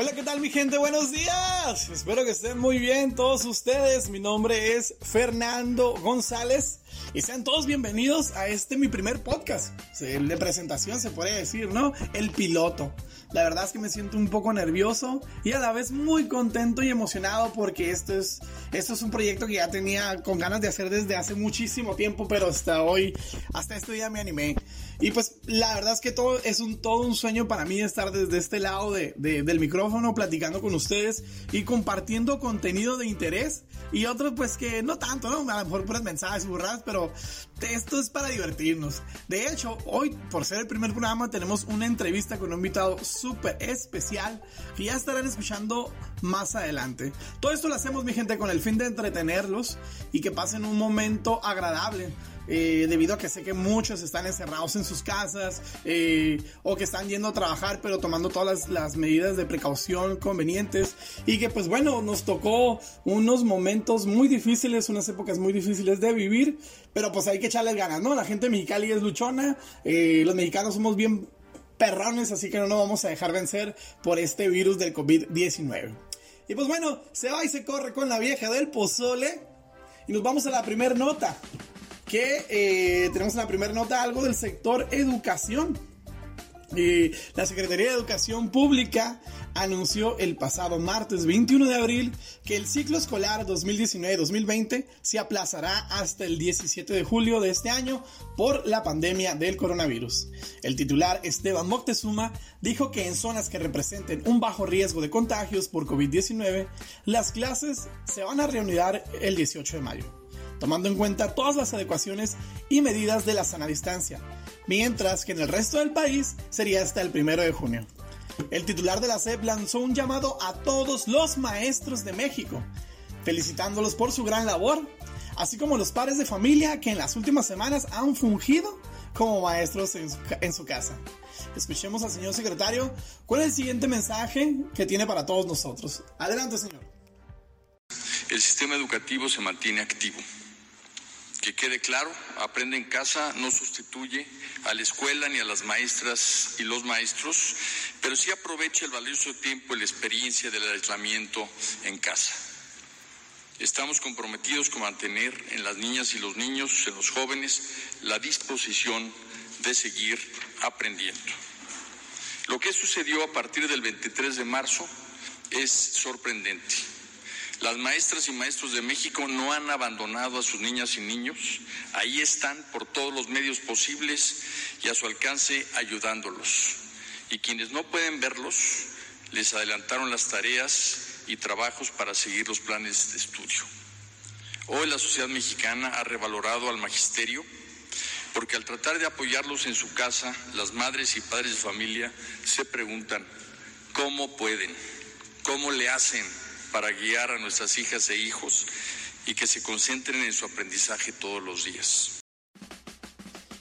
Hola, ¿qué tal mi gente? Buenos días. Espero que estén muy bien todos ustedes. Mi nombre es Fernando González y sean todos bienvenidos a este mi primer podcast. De presentación se puede decir, ¿no? El piloto. La verdad es que me siento un poco nervioso y a la vez muy contento y emocionado porque esto es, esto es un proyecto que ya tenía con ganas de hacer desde hace muchísimo tiempo, pero hasta hoy, hasta este día me animé. Y pues la verdad es que todo es un, todo un sueño para mí estar desde este lado de, del micrófono platicando con ustedes y compartiendo contenido de interés y otros pues que no tanto, ¿no? A lo mejor puras mensajes y burradas, pero esto es para divertirnos. De hecho, hoy por ser el primer programa tenemos una entrevista con un invitado súper especial que ya estarán escuchando más adelante. Todo esto lo hacemos, mi gente, con el fin de entretenerlos y que pasen un momento agradable. Eh, debido a que sé que muchos están encerrados en sus casas eh, o que están yendo a trabajar pero tomando todas las, medidas de precaución convenientes y que pues bueno nos tocó unos momentos muy difíciles, unas épocas muy difíciles de vivir, pero pues hay que echarles ganas, ¿no? La gente mexicali es luchona, eh, los mexicanos somos bien perrones, así que no nos vamos a dejar vencer por este virus del COVID-19. Y pues bueno, se va y se corre con la vieja del pozole. Y nos vamos a la primera nota. Que eh, tenemos en la primera nota algo del sector educación. La Secretaría de Educación Pública anunció el pasado martes 21 de abril que el ciclo escolar 2019-2020 se aplazará hasta el 17 de julio de este año por la pandemia del coronavirus. El titular Esteban Moctezuma dijo que en zonas que representen un bajo riesgo de contagios por COVID-19, las clases se van a reunir el 18 de mayo, tomando en cuenta todas las adecuaciones y medidas de la sana distancia mientras que en el resto del país sería hasta el primero de junio. El titular de la SEP lanzó un llamado a todos los maestros de México, felicitándolos por su gran labor, así como los padres de familia que en las últimas semanas han fungido como maestros en su, casa. Escuchemos al señor secretario cuál es el siguiente mensaje que tiene para todos nosotros. Adelante, señor. El sistema educativo se mantiene activo que quede claro, Aprende en casa no sustituye a la escuela ni a las maestras y los maestros, pero sí aprovecha el valioso tiempo y la experiencia del aislamiento en casa. Estamos comprometidos con mantener en las niñas y los niños, en los jóvenes, la disposición de seguir aprendiendo. Lo que sucedió a partir del 23 de marzo es sorprendente las maestras y maestros de México no han abandonado a sus niñas y niños. Ahí están por todos los medios posibles y a su alcance ayudándolos. Y quienes no pueden verlos, les adelantaron las tareas y trabajos para seguir los planes de estudio. Hoy la sociedad mexicana ha revalorado al magisterio porque al tratar de apoyarlos en su casa, las madres y padres de familia se preguntan, ¿cómo pueden? ¿Cómo le hacen? Para guiar a nuestras hijas e hijos y que se concentren en su aprendizaje todos los días.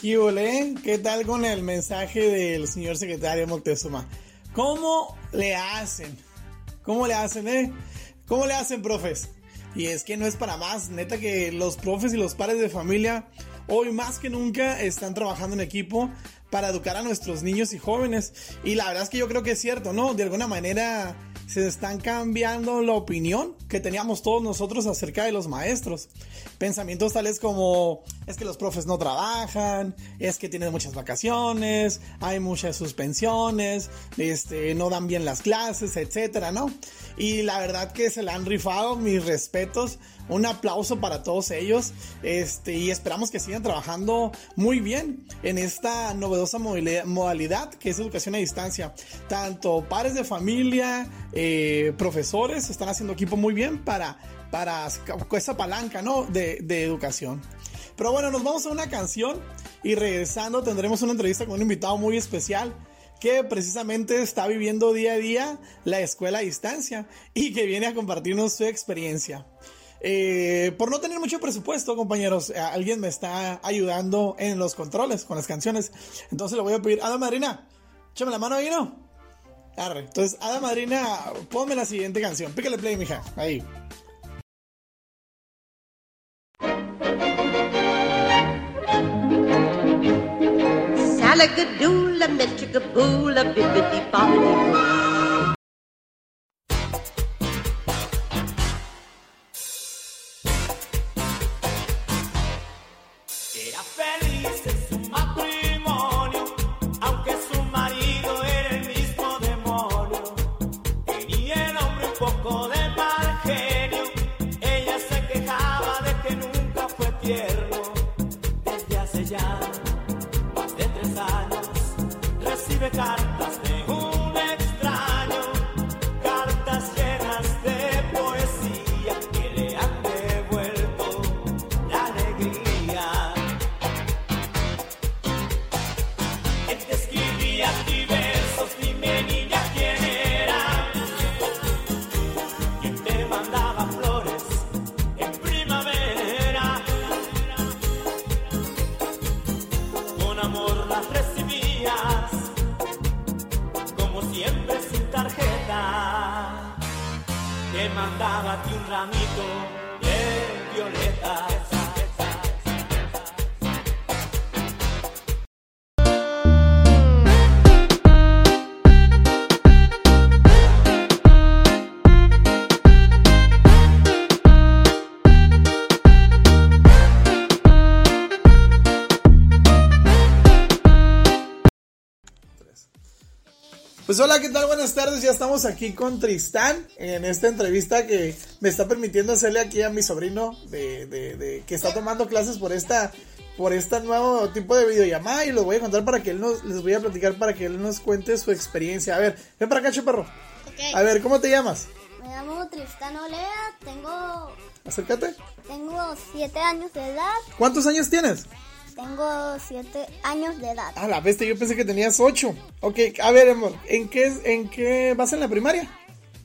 ¿Qué tal con el mensaje del señor secretario Moctezuma? ¿Cómo le hacen? ¿Cómo le hacen, eh? ¿Cómo le hacen, profes? Y es que no es para más, neta que los profes y los padres de familia hoy más que nunca están trabajando en equipo para educar a nuestros niños y jóvenes. Y la verdad es que yo creo que es cierto, ¿no? De alguna manera se están cambiando la opinión que teníamos todos nosotros acerca de los maestros. Pensamientos tales como es que los profes no trabajan, es que tienen muchas vacaciones, hay muchas suspensiones, este, no dan bien las clases, etcétera, ¿no? Y la verdad que se la han rifado, mis respetos, un aplauso para todos ellos, este, y esperamos que sigan trabajando muy bien en esta novedosa modalidad que es educación a distancia. Tanto padres de familia, eh, profesores están haciendo equipo muy bien para, para esa palanca ¿no? de, de educación. Pero bueno, nos vamos a una canción y regresando tendremos una entrevista con un invitado muy especial que precisamente está viviendo día a día la escuela a distancia y que viene a compartirnos su experiencia. Eh, por no tener mucho presupuesto, compañeros, eh, alguien me está ayudando en los controles con las canciones. Entonces le voy a pedir, Ada Madrina, échame la mano ahí, ¿no? Entonces, Ada Madrina, ponme la siguiente canción. Pícale play, mija. Ahí. Salagadoola, metricaboola, bibbidi bobbidi boo. tierra. Pues hola, ¿qué tal? Buenas tardes. Ya estamos aquí con Tristán en esta entrevista que me está permitiendo hacerle aquí a mi sobrino de, de, de- que está tomando clases por esta por este nuevo tipo de videollamada y lo voy a contar para que él nos les voy a platicar para que él nos cuente su experiencia. A ver, ven para acá. Ok. A ver, ¿cómo te llamas? Me llamo Tristán Olea, tengo, Acércate. tengo siete años de edad. ¿Cuántos años tienes? Tengo siete años de edad. A la bestia, yo pensé que tenías ocho. Ok, a ver, amor, ¿en qué, en qué vas en la primaria?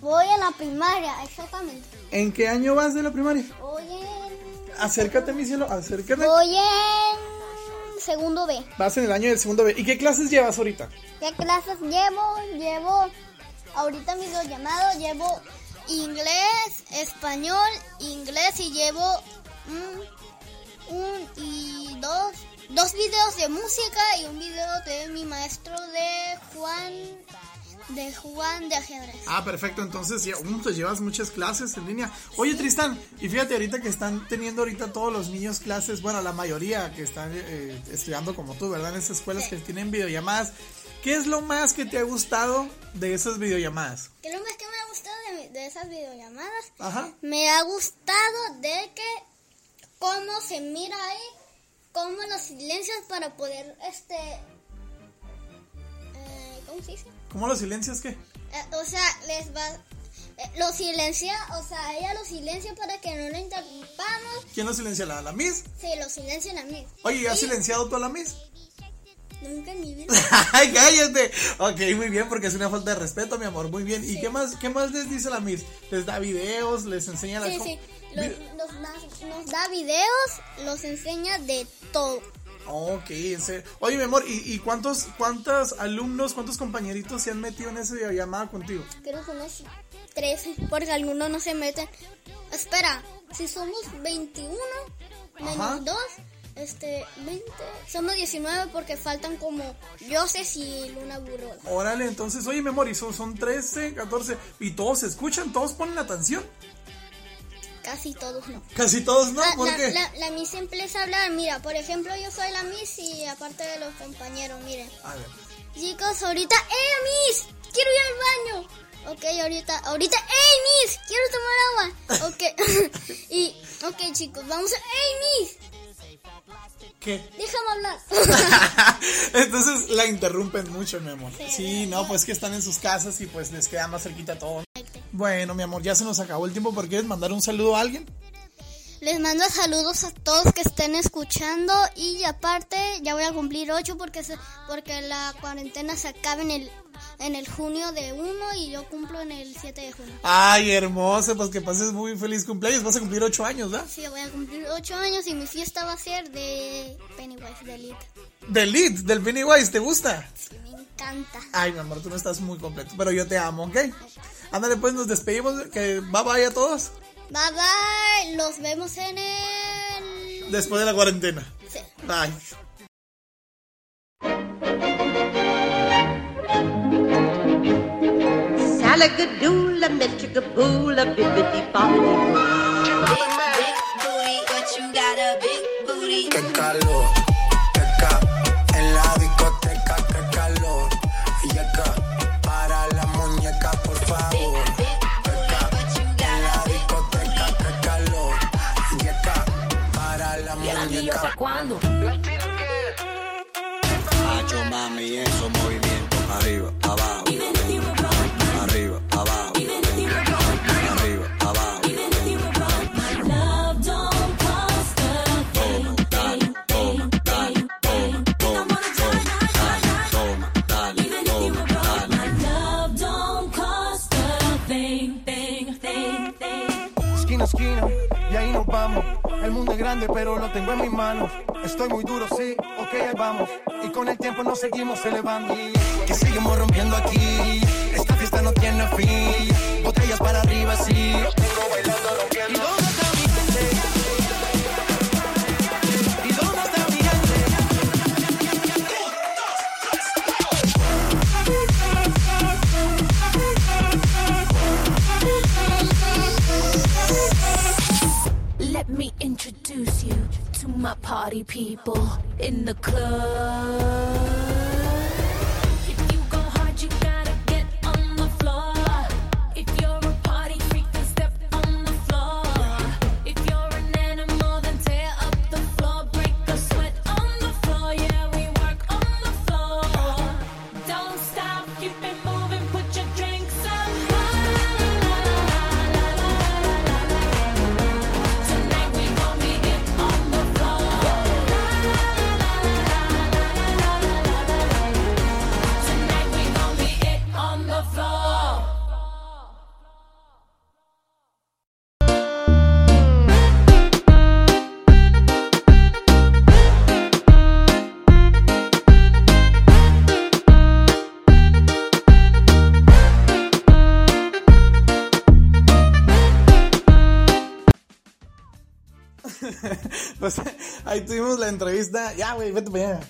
Voy a la primaria, exactamente. ¿En qué año vas de la primaria? Voy en, Acércate, mi cielo, acércate. voy en segundo B. Vas en el año del segundo B. ¿Y qué clases llevas ahorita? ¿Qué clases llevo? Llevo, ahorita mi llamado llevo inglés, español, inglés y llevo un, un y dos, dos videos de música y un video de mi maestro de Juan, de Juan de ajedrez. Ah, perfecto. Entonces, ya, um, pues llevas muchas clases en línea. Oye, Tristán, y fíjate ahorita que están teniendo ahorita todos los niños clases, bueno, la mayoría que están eh, estudiando como tú, ¿verdad? En esas escuelas que tienen videollamadas. ¿Qué es lo más que te ha gustado de esas videollamadas? ¿Qué es lo más que me ha gustado de, de esas videollamadas? Ajá. Me ha gustado de que cómo se mira ahí, cómo los silencios para poder, este, eh, ¿cómo se dice? ¿Cómo los silencias qué? Eh, o sea, les va, eh, lo silencia, o sea, ella lo silencia para que no lo interrumpamos. ¿Quién lo silencia? ¿La, la Miss? Sí, lo silencian a mí. Oye, ¿has Y silenciado tú a la Miss? Nunca en mi vida. ¡Ay, cállate! Ok, muy bien, porque es una falta de respeto, mi amor. Muy bien. ¿Y Sí. qué más qué más les dice la Miss? ¿Les da videos? ¿Les enseña la Sí, co- sí. Los- nos, da, nos da videos, los enseña de todo. Ok, en serio. Oye, mi amor, ¿y, y cuántos, cuántos alumnos, cuántos compañeritos se han metido en esa videollamada contigo? Creo que unos 13, porque algunos no se meten. Espera, si somos 21 Ajá. menos 2, este, 20, somos 19 porque faltan como Joseph y Luna Burro. Órale, entonces, oye, y son, son 13, 14, y todos se escuchan, todos ponen atención. Casi todos no. Casi todos no, ¿por la, qué? la, la Miss empieza a hablar, mira, por ejemplo, yo soy la Miss y aparte de los compañeros, miren. A ver. Chicos, ahorita, ¡eh, Miss! ¡Quiero ir al baño! Ok, ahorita, ahorita, ¡Ey, Miss! ¡Quiero tomar agua! Ok, y, ok, chicos, vamos a, ¡Ey, Miss! ¿Qué? Déjame hablar. Entonces la interrumpen mucho, mi amor. Sí, Sí, no, pues que están en sus casas y pues les queda más cerquita todo. Bueno, mi amor, ya se nos acabó el tiempo. ¿Por quieres mandar un saludo a alguien? Les mando saludos a todos que estén escuchando y aparte ya voy a cumplir 8 porque se- porque la cuarentena se acaba en el en el junio de 1 y yo cumplo en el 7 de junio. Ay, hermosa, pues que pases muy feliz cumpleaños. Vas a cumplir ocho años, ¿verdad? Sí, voy a cumplir 8 años y mi fiesta va a ser de Pennywise de Elite. Del Lead, del Pennywise, ¿te gusta? Sí, me encanta. Ay, mi amor, tú no estás muy completo, pero yo te amo, ¿ok? Ándale, pues nos despedimos. Que bye bye a todos. Bye bye, los vemos en el... Después de la cuarentena. Sí. Bye. Salagadoola, metricaboola, bibbidi bobbidi Qué calor, qué ca muñeca. Macho mami, esos movimientos, arriba, abajo, arriba, abajo, arriba, abajo. Esquina esquina, y ahí nos vamos. El mundo es grande, pero lo tengo en mis manos. Estoy muy duro, sí, ok, ahí vamos. Y con el tiempo nos seguimos elevando. Que seguimos rompiendo aquí. Esta fiesta no tiene fin. Botellas para arriba, sí. ¿Y dónde está party people in the club. Entrevista. Ya, güey, vete para allá.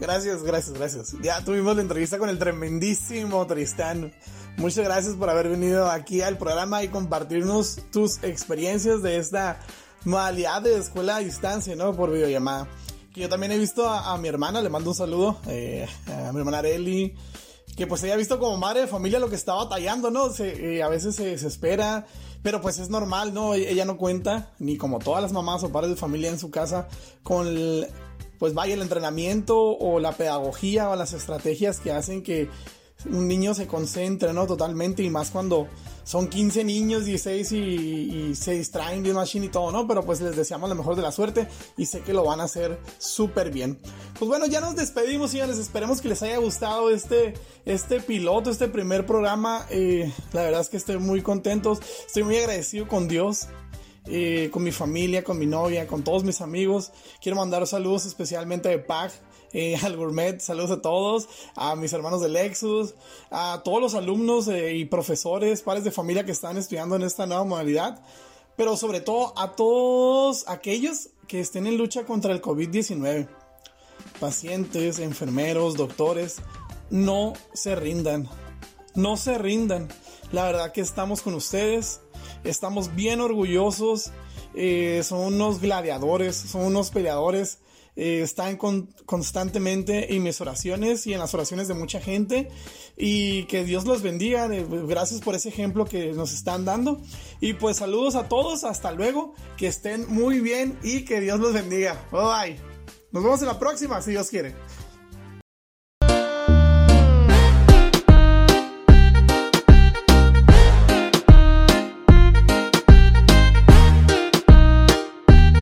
Gracias, gracias, gracias. Ya tuvimos la entrevista con el tremendísimo Tristán. Muchas gracias por haber venido aquí al programa y compartirnos tus experiencias de esta modalidad de escuela a distancia, ¿no? Por videollamada. Que yo también he visto a, a mi hermana, le mando un saludo, eh, a mi hermana Areli, que pues ella ha visto como madre de familia lo que está batallando, ¿no? Se, eh, a veces se desespera, pero pues es normal, ¿no? E- Ella no cuenta, ni como todas las mamás o padres de familia en su casa, con, el- pues vaya, el entrenamiento o la pedagogía o las estrategias que hacen que un niño se concentre, ¿no? Totalmente, y más cuando son 15 niños, 16 y, se distraen bien machine y todo, ¿no? Pero pues les deseamos la mejor de la suerte y sé que lo van a hacer súper bien. Pues bueno, ya nos despedimos, señores. Esperemos que les haya gustado este, este piloto, este primer programa. Eh, la verdad es que estoy muy contento, estoy muy agradecido con Dios. eh, con mi familia, con mi novia, con todos mis amigos. Quiero mandar saludos especialmente de PAC, eh, al Gourmet, saludos a todos, a mis hermanos de Lexus, a todos los alumnos eh, y profesores, padres de familia que están estudiando en esta nueva modalidad, pero sobre todo a todos aquellos que estén en lucha contra el COVID-19. Pacientes, enfermeros, doctores, no se rindan, no se rindan. La verdad que estamos con ustedes, estamos bien orgullosos, eh, son unos gladiadores, son unos peleadores, eh, están con- constantemente en mis oraciones y en las oraciones de mucha gente. Y que Dios los bendiga, gracias por ese ejemplo que nos están dando. Y pues saludos a todos, hasta luego, que estén muy bien y que Dios los bendiga, bye bye, nos vemos en la próxima si Dios quiere.